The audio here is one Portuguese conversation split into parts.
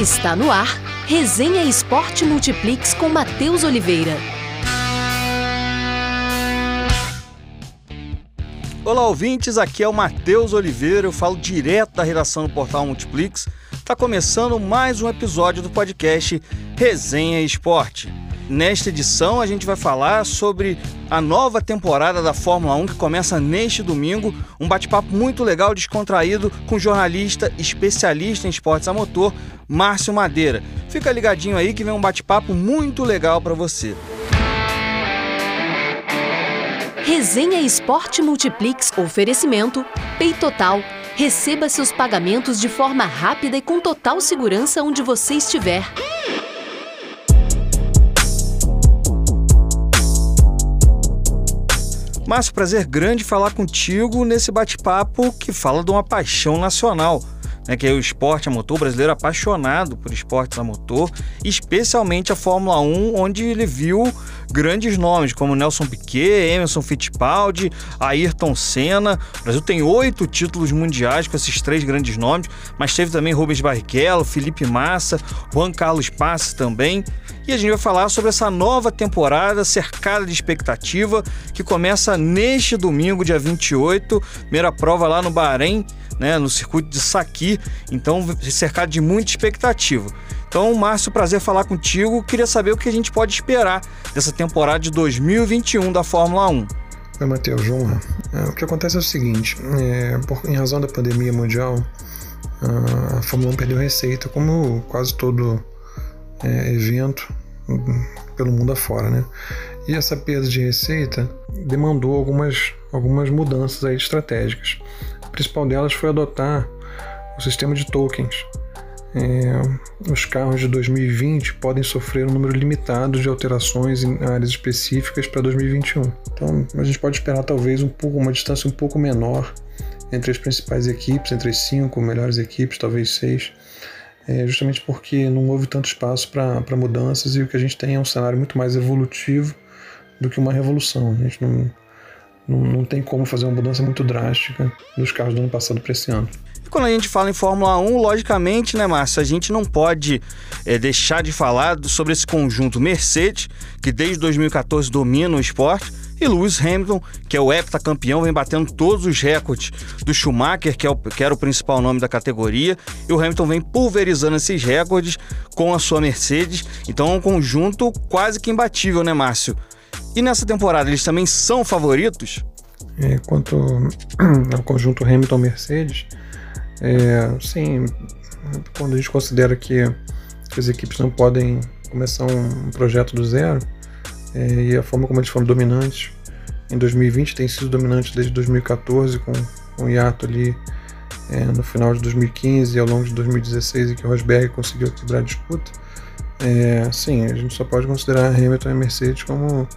Está no ar, Resenha Esporte Multiplix com Matheus Oliveira. Olá, ouvintes, aqui é o Matheus Oliveira, eu falo direto da redação do Portal Multiplix. Está começando mais um episódio do podcast Resenha Esporte. Nesta edição, a gente vai falar sobre a nova temporada da Fórmula 1 que começa neste domingo. Um bate-papo muito legal, descontraído, com jornalista especialista em esportes a motor, Márcio Madeira. Fica ligadinho aí que vem um bate-papo muito legal para você. Resenha Esporte Multiplix oferecimento Pay Total. Receba seus pagamentos de forma rápida e com total segurança onde você estiver. Márcio, prazer grande falar contigo nesse bate-papo que fala de uma paixão nacional. Né, que é o esporte a motor brasileiro apaixonado por esportes a motor, especialmente a Fórmula 1, onde ele viu grandes nomes como Nelson Piquet, Emerson Fittipaldi, Ayrton Senna. O Brasil tem oito títulos mundiais com esses três grandes nomes, mas teve também Rubens Barrichello, Felipe Massa, Juan Carlos Passi também. E a gente vai falar sobre essa nova temporada cercada de expectativa que começa neste domingo, dia 28, primeira prova lá no Bahrein, né, no circuito de Saki. Então, cercado de muita expectativa. Então, Márcio, prazer falar contigo. Queria saber o que a gente pode esperar dessa temporada de 2021 da Fórmula 1. Oi, Matheus, João. É, o que acontece é o seguinte: é, por, em razão da pandemia mundial, a Fórmula 1 perdeu receita, como quase todo é, evento pelo mundo afora, né? E essa perda de receita demandou algumas, algumas mudanças aí estratégicas. A principal delas foi adotar o sistema de tokens. É, os carros de 2020 podem sofrer um número limitado de alterações em áreas específicas para 2021. Então a gente pode esperar talvez um pouco uma distância um pouco menor entre as principais equipes, entre as cinco melhores equipes, talvez seis é, justamente porque não houve tanto espaço para mudanças e o que a gente tem é um cenário muito mais evolutivo do que uma revolução. A gente não, não, não tem como fazer uma mudança muito drástica dos carros do ano passado para esse ano. E quando a gente fala em Fórmula 1, logicamente, né, Márcio, a gente não pode é, deixar de falar sobre esse conjunto Mercedes, que desde 2014 domina o esporte, e Lewis Hamilton, que é o heptacampeão, vem batendo todos os recordes do Schumacher, que, é o, que era o principal nome da categoria. E o Hamilton vem pulverizando esses recordes com a sua Mercedes. Então é um conjunto quase que imbatível, né, Márcio? E nessa temporada eles também são favoritos? É, quanto ao conjunto Hamilton-Mercedes, é, sim, quando a gente considera que as equipes não podem começar um projeto do zero, é, e a forma como eles foram dominantes em 2020 tem sido dominante desde 2014 com, o hiato ali é, no final de 2015 e ao longo de 2016 em que o Rosberg conseguiu equilibrar a disputa. É, sim, a gente só pode considerar Hamilton e Mercedes como,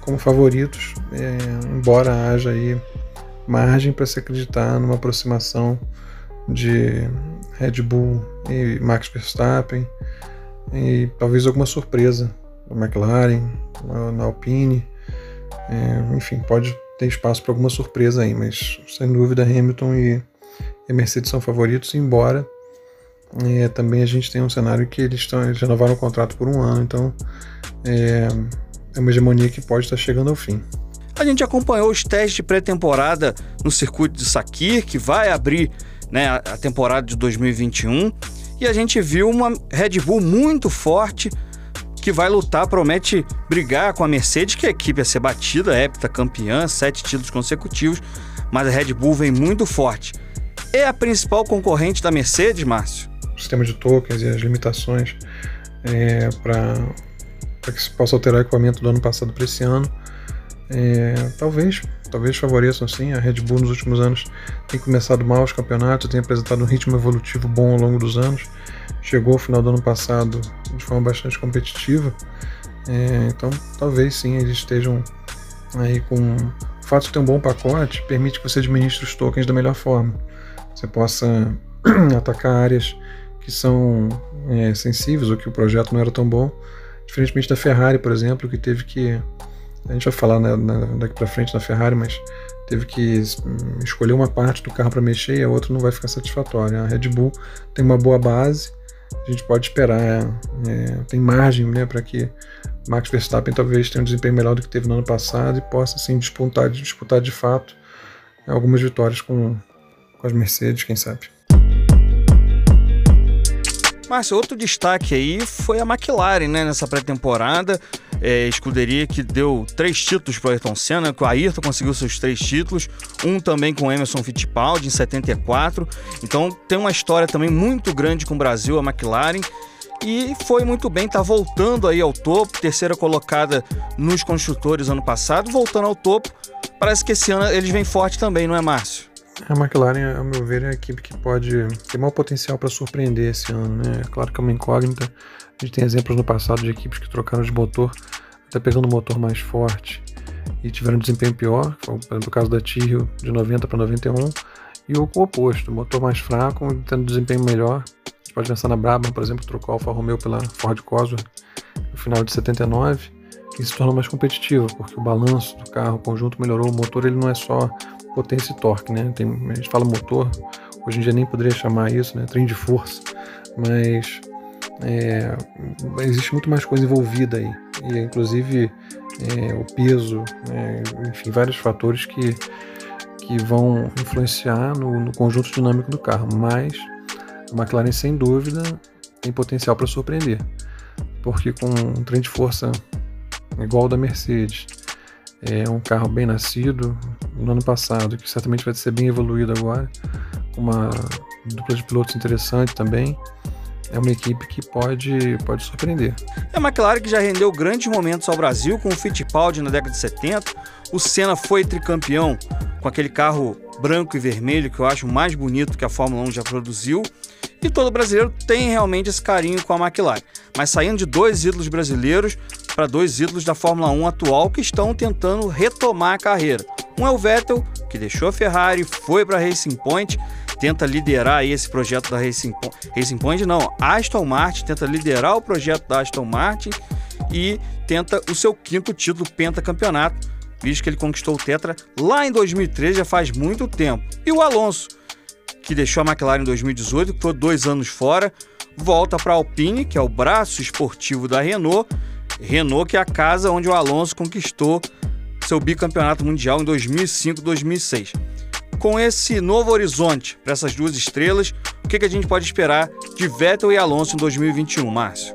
como favoritos, é, embora haja aí margem para se acreditar numa aproximação de Red Bull e Max Verstappen e talvez alguma surpresa da McLaren, na Alpine. É, enfim, pode ter espaço para alguma surpresa aí, mas sem dúvida Hamilton e, e Mercedes são favoritos, embora é, também a gente tem um cenário que eles, estão, renovaram o contrato por um ano, então é, é uma hegemonia que pode estar chegando ao fim. A gente acompanhou os testes de pré-temporada no circuito de Sakir, que vai abrir né, a temporada de 2021, e a gente viu uma Red Bull muito forte que vai lutar, promete brigar com a Mercedes, que é a equipe a ser batida, hepta campeã, sete títulos consecutivos, mas a Red Bull vem muito forte. É a principal concorrente da Mercedes, Márcio? O sistema de tokens e as limitações é, para que se possa alterar o equipamento do ano passado para esse ano, é, talvez, talvez favoreçam sim. A Red Bull nos últimos anos tem começado mal os campeonatos, tem apresentado um ritmo evolutivo bom ao longo dos anos chegou ao final do ano passado de forma bastante competitiva. É, então, talvez sim eles estejam aí com. O fato de ter um bom pacote permite que você administre os tokens da melhor forma. Você possa atacar áreas que são é, sensíveis ou que o projeto não era tão bom. Diferentemente da Ferrari, por exemplo, que teve que. A gente vai falar né, daqui para frente da Ferrari, mas teve que escolher uma parte do carro para mexer e a outra não vai ficar satisfatória. A Red Bull tem uma boa base, a gente pode esperar, é, tem margem né, para que Max Verstappen talvez tenha um desempenho melhor do que teve no ano passado e possa assim, disputar, disputar de fato algumas vitórias com, com as Mercedes, quem sabe. Márcio, outro destaque aí foi a McLaren né, nessa pré-temporada. É, escuderia que deu três títulos para o Ayrton Senna, que o Ayrton conseguiu seus três títulos, um também com Emerson Fittipaldi em 74. Então tem uma história também muito grande com o Brasil, a McLaren. E foi muito bem, tá voltando aí ao topo, terceira colocada nos construtores ano passado, voltando ao topo. Parece que esse ano eles vêm forte também, não é, Márcio? A McLaren, ao meu ver, é a equipe que pode ter maior potencial para surpreender esse ano, né? Claro que é uma incógnita. A gente tem exemplos no passado de equipes que trocaram de motor, até pegando um motor mais forte e tiveram um desempenho pior, foi o caso da Tyrrell de 90 para 91, e o oposto, motor mais fraco, tendo desempenho melhor. A gente pode pensar na Brabham, por exemplo, que trocou a Alfa Romeo pela Ford Cosworth no final de 79 e se tornou mais competitivo, porque o balanço do carro, o conjunto melhorou, o motor ele não é só potência e torque, né? Tem, a gente fala motor, hoje em dia nem poderia chamar isso, né? Trem de força, mas é, existe muito mais coisa envolvida aí, e inclusive é, o peso, né? enfim, vários fatores que, que vão influenciar no, no conjunto dinâmico do carro, mas a McLaren sem dúvida tem potencial para surpreender, porque com um trem de força igual ao da Mercedes, é um carro bem nascido no ano passado, que certamente vai ser bem evoluído agora, uma dupla de pilotos interessante também. É uma equipe que pode, pode surpreender. É uma McLaren que já rendeu grandes momentos ao Brasil, com o Fittipaldi na década de 70. O Senna foi tricampeão com aquele carro branco e vermelho, que eu acho mais bonito que a Fórmula 1 já produziu. E todo brasileiro tem realmente esse carinho com a McLaren. Mas saindo de dois ídolos brasileiros, para dois ídolos da Fórmula 1 atual que estão tentando retomar a carreira. Um é o Vettel, que deixou a Ferrari, foi para a Racing Point, tenta liderar esse projeto da Racing, Racing Point, não, Aston Martin tenta liderar o projeto da Aston Martin e tenta o seu quinto título pentacampeonato, visto que ele conquistou o Tetra lá em 2013, já faz muito tempo. E o Alonso, que deixou a McLaren em 2018, que foi dois anos fora, volta para a Alpine, que é o braço esportivo da Renault, Renault, que é a casa onde o Alonso conquistou seu bicampeonato mundial em 2005-2006. Com esse novo horizonte para essas duas estrelas, o que, que a gente pode esperar de Vettel e Alonso em 2021, Márcio?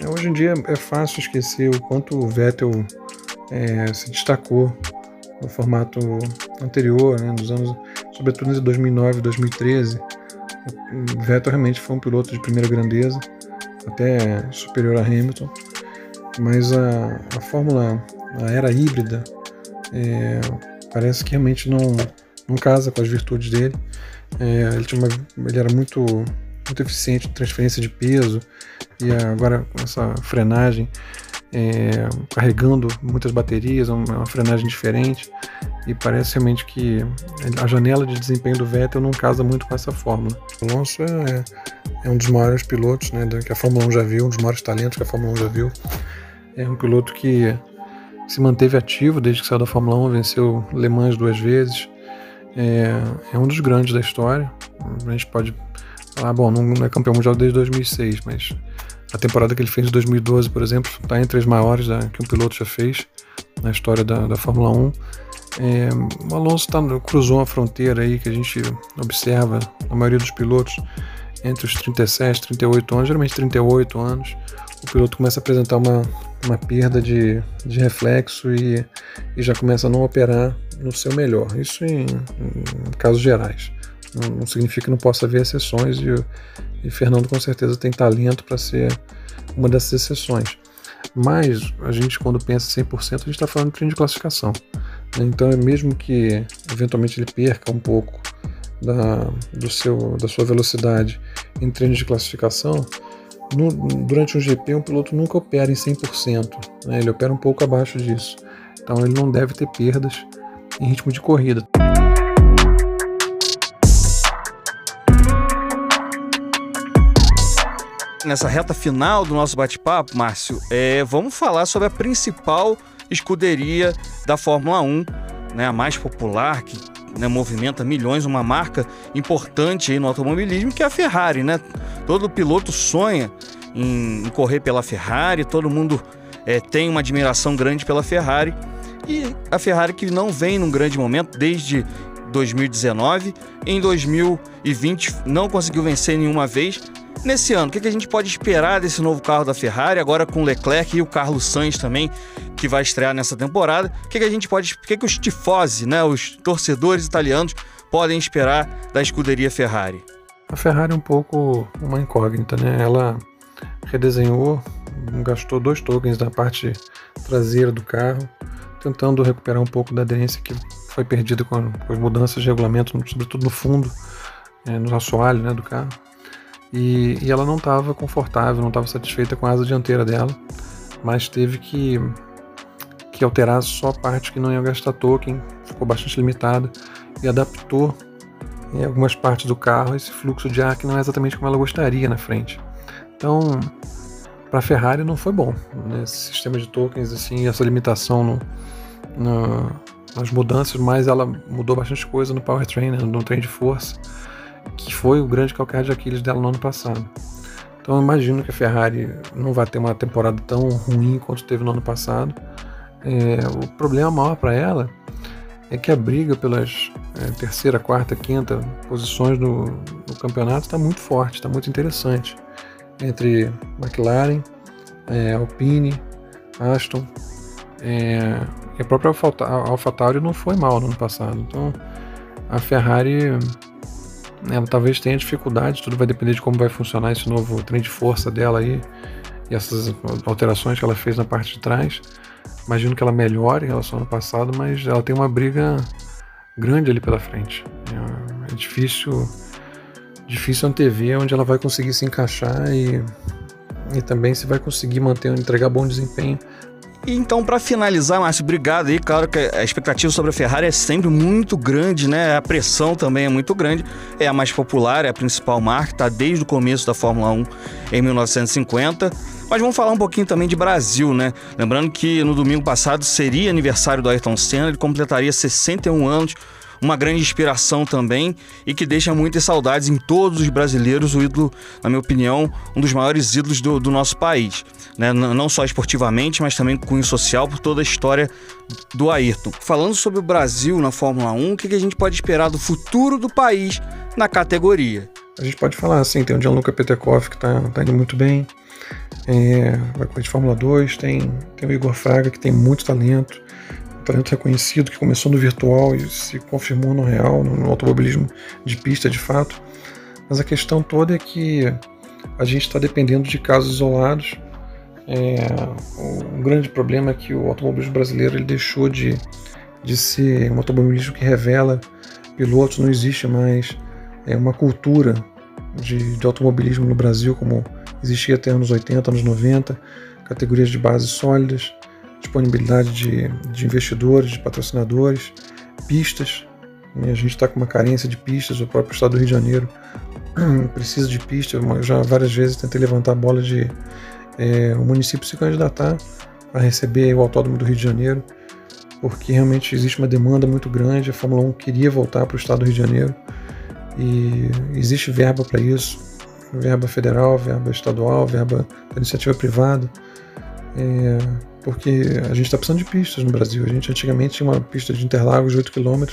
É, hoje em dia é fácil esquecer o quanto o Vettel é, se destacou no formato anterior, né, nos anos, sobretudo em 2009 e 2013. O Vettel realmente foi um piloto de primeira grandeza, até superior a Hamilton mas a, a Fórmula, a era híbrida, é, parece que realmente não, não casa com as virtudes dele. É, ele, tinha uma, ele era muito, muito eficiente em transferência de peso e agora com essa frenagem, é, carregando muitas baterias, uma, uma frenagem diferente e parece realmente que a janela de desempenho do Vettel não casa muito com essa fórmula. O Alonso é, é um dos maiores pilotos né, que a Fórmula 1 já viu, um dos maiores talentos que a Fórmula 1 já viu. É um piloto que se manteve ativo desde que saiu da Fórmula 1, venceu Le Mans duas vezes. É, é um dos grandes da história. A gente pode falar, bom, não é campeão mundial desde 2006, mas a temporada que ele fez em 2012, por exemplo, está entre as maiores da, que um piloto já fez na história da, da Fórmula 1. É, o Alonso tá, cruzou uma fronteira aí que a gente observa na maioria dos pilotos entre os 37 e 38 anos, geralmente 38 anos, o piloto começa a apresentar uma, uma perda de, de reflexo e, e já começa a não operar no seu melhor. Isso em, em casos gerais. Não, não, significa que não possa haver exceções e, e Fernando com certeza tem talento para ser uma dessas exceções. Mas a gente, quando pensa 100%, a gente está falando de de classificação. Né? Então, é mesmo que eventualmente ele perca um pouco da, do seu, da sua velocidade em treino de classificação, no, durante um GP, um piloto nunca opera em 100%, né? ele opera um pouco abaixo disso. Então ele não deve ter perdas em ritmo de corrida. Nessa reta final do nosso bate-papo, Márcio, é, vamos falar sobre a principal escuderia da Fórmula 1, né, a mais popular, que né, movimenta milhões, uma marca importante no automobilismo, que é a Ferrari, né? Todo piloto sonha em, em correr pela Ferrari, todo mundo é, tem uma admiração grande pela Ferrari. E a Ferrari que não vem num grande momento desde 2019, em 2020 não conseguiu vencer nenhuma vez, Nesse ano, o que a gente pode esperar desse novo carro da Ferrari, agora com Leclerc e o Carlos Sainz também, que vai estrear nessa temporada? O que a gente pode. O que os tifosi, né, os torcedores italianos, podem esperar da escuderia Ferrari? A Ferrari é um pouco uma incógnita, né? Ela redesenhou, gastou dois tokens da parte traseira do carro, tentando recuperar um pouco da aderência que foi perdida com, as mudanças de regulamento, sobretudo no fundo, é, no assoalho né, do carro. E, e ela não estava confortável, não estava satisfeita com a asa dianteira dela, mas teve que, que alterar só a parte que não ia gastar token, ficou bastante limitada e adaptou em algumas partes do carro esse fluxo de ar que não é exatamente como ela gostaria na frente. Então, para a Ferrari não foi bom né? esse sistema de tokens assim, essa limitação no, no, nas mudanças, mas ela mudou bastante coisa no powertrain, né? no trem de força que foi o grande calcanhar de Aquiles dela no ano passado. Então eu imagino que a Ferrari não vai ter uma temporada tão ruim quanto teve no ano passado. É, o problema maior para ela é que a briga pelas é, terceira, quarta, quinta posições no, no campeonato está muito forte, está muito interessante. Entre McLaren, é, Alpine, Aston é, e a própria AlphaTauri não foi mal no ano passado. Então a Ferrari ela talvez tenha dificuldade, tudo vai depender de como vai funcionar esse novo trem de força dela aí e essas alterações que ela fez na parte de trás. Imagino que ela melhore em relação ao ano passado, mas ela tem uma briga grande ali pela frente. É, é difícil, difícil antever onde ela vai conseguir se encaixar e, e também se vai conseguir manter, entregar bom desempenho então, para finalizar, Márcio, obrigado aí. Claro que a expectativa sobre a Ferrari é sempre muito grande, né? A pressão também é muito grande. É a mais popular, é a principal marca, tá desde o começo da Fórmula 1 em 1950. Mas vamos falar um pouquinho também de Brasil, né? Lembrando que no domingo passado seria aniversário do Ayrton Senna, ele completaria 61 anos uma grande inspiração também e que deixa muitas saudades em todos os brasileiros, o ídolo, na minha opinião, um dos maiores ídolos do, do nosso país. Né? Não só esportivamente, mas também com cunho social por toda a história do Ayrton. Falando sobre o Brasil na Fórmula 1, o que a gente pode esperar do futuro do país na categoria? A gente pode falar assim, tem o Gianluca Petekoff que está tá indo muito bem, é, vai correr de Fórmula 2, tem, tem o Igor Fraga que tem muito talento, talento reconhecido que começou no virtual e se confirmou no real, no automobilismo de pista de fato. Mas a questão toda é que a gente está dependendo de casos isolados. É, o grande problema é que o automobilismo brasileiro ele deixou de, de ser um automobilismo que revela pilotos, não existe mais é, uma cultura de, de automobilismo no Brasil como existia até anos 80, anos 90, categorias de base sólidas disponibilidade de, de investidores, de patrocinadores, pistas. Né? A gente está com uma carência de pistas, o próprio estado do Rio de Janeiro precisa de pistas. Eu já várias vezes tentei levantar a bola de é, o município se candidatar a receber o Autódromo do Rio de Janeiro, porque realmente existe uma demanda muito grande. A Fórmula 1 queria voltar para o estado do Rio de Janeiro e existe verba para isso verba federal, verba estadual, verba da iniciativa privada. É, porque a gente está precisando de pistas no Brasil. A gente antigamente tinha uma pista de Interlagos de 8 km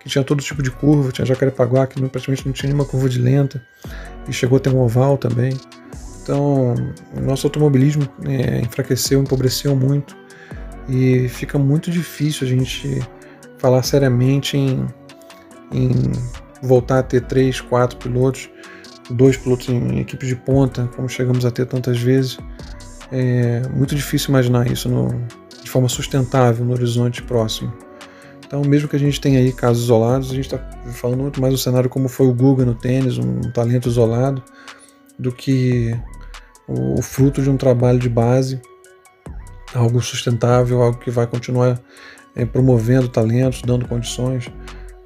que tinha todo tipo de curva, tinha Jacarepaguá que não, praticamente não tinha nenhuma curva de lenta e chegou a ter um oval também. Então, o nosso automobilismo é, enfraqueceu, empobreceu muito e fica muito difícil a gente falar seriamente em, em voltar a ter três, quatro pilotos, dois pilotos em equipe de ponta, como chegamos a ter tantas vezes. É muito difícil imaginar isso no, de forma sustentável no horizonte próximo. Então, mesmo que a gente tenha aí casos isolados, a gente está falando muito mais do cenário como foi o Guga no tênis, um talento isolado, do que o, o fruto de um trabalho de base, algo sustentável, algo que vai continuar é, promovendo talentos, dando condições,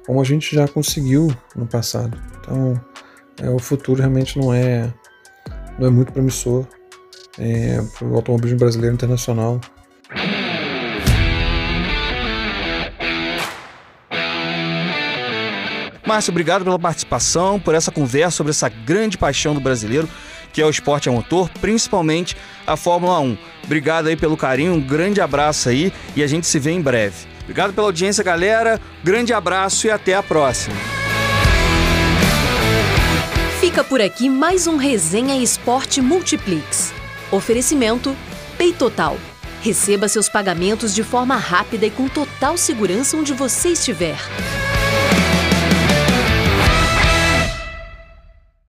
como a gente já conseguiu no passado. Então, é, o futuro realmente não é, não é muito promissor é, para o automobilismo brasileiro internacional. Márcio, obrigado pela participação, por essa conversa sobre essa grande paixão do brasileiro, que é o esporte a motor, principalmente a Fórmula 1. Obrigado aí pelo carinho, um grande abraço aí e a gente se vê em breve. Obrigado pela audiência, galera. Grande abraço e até a próxima. Fica por aqui mais um Resenha Esporte Multiplix. Oferecimento Peitotal. Receba seus pagamentos de forma rápida e com total segurança onde você estiver.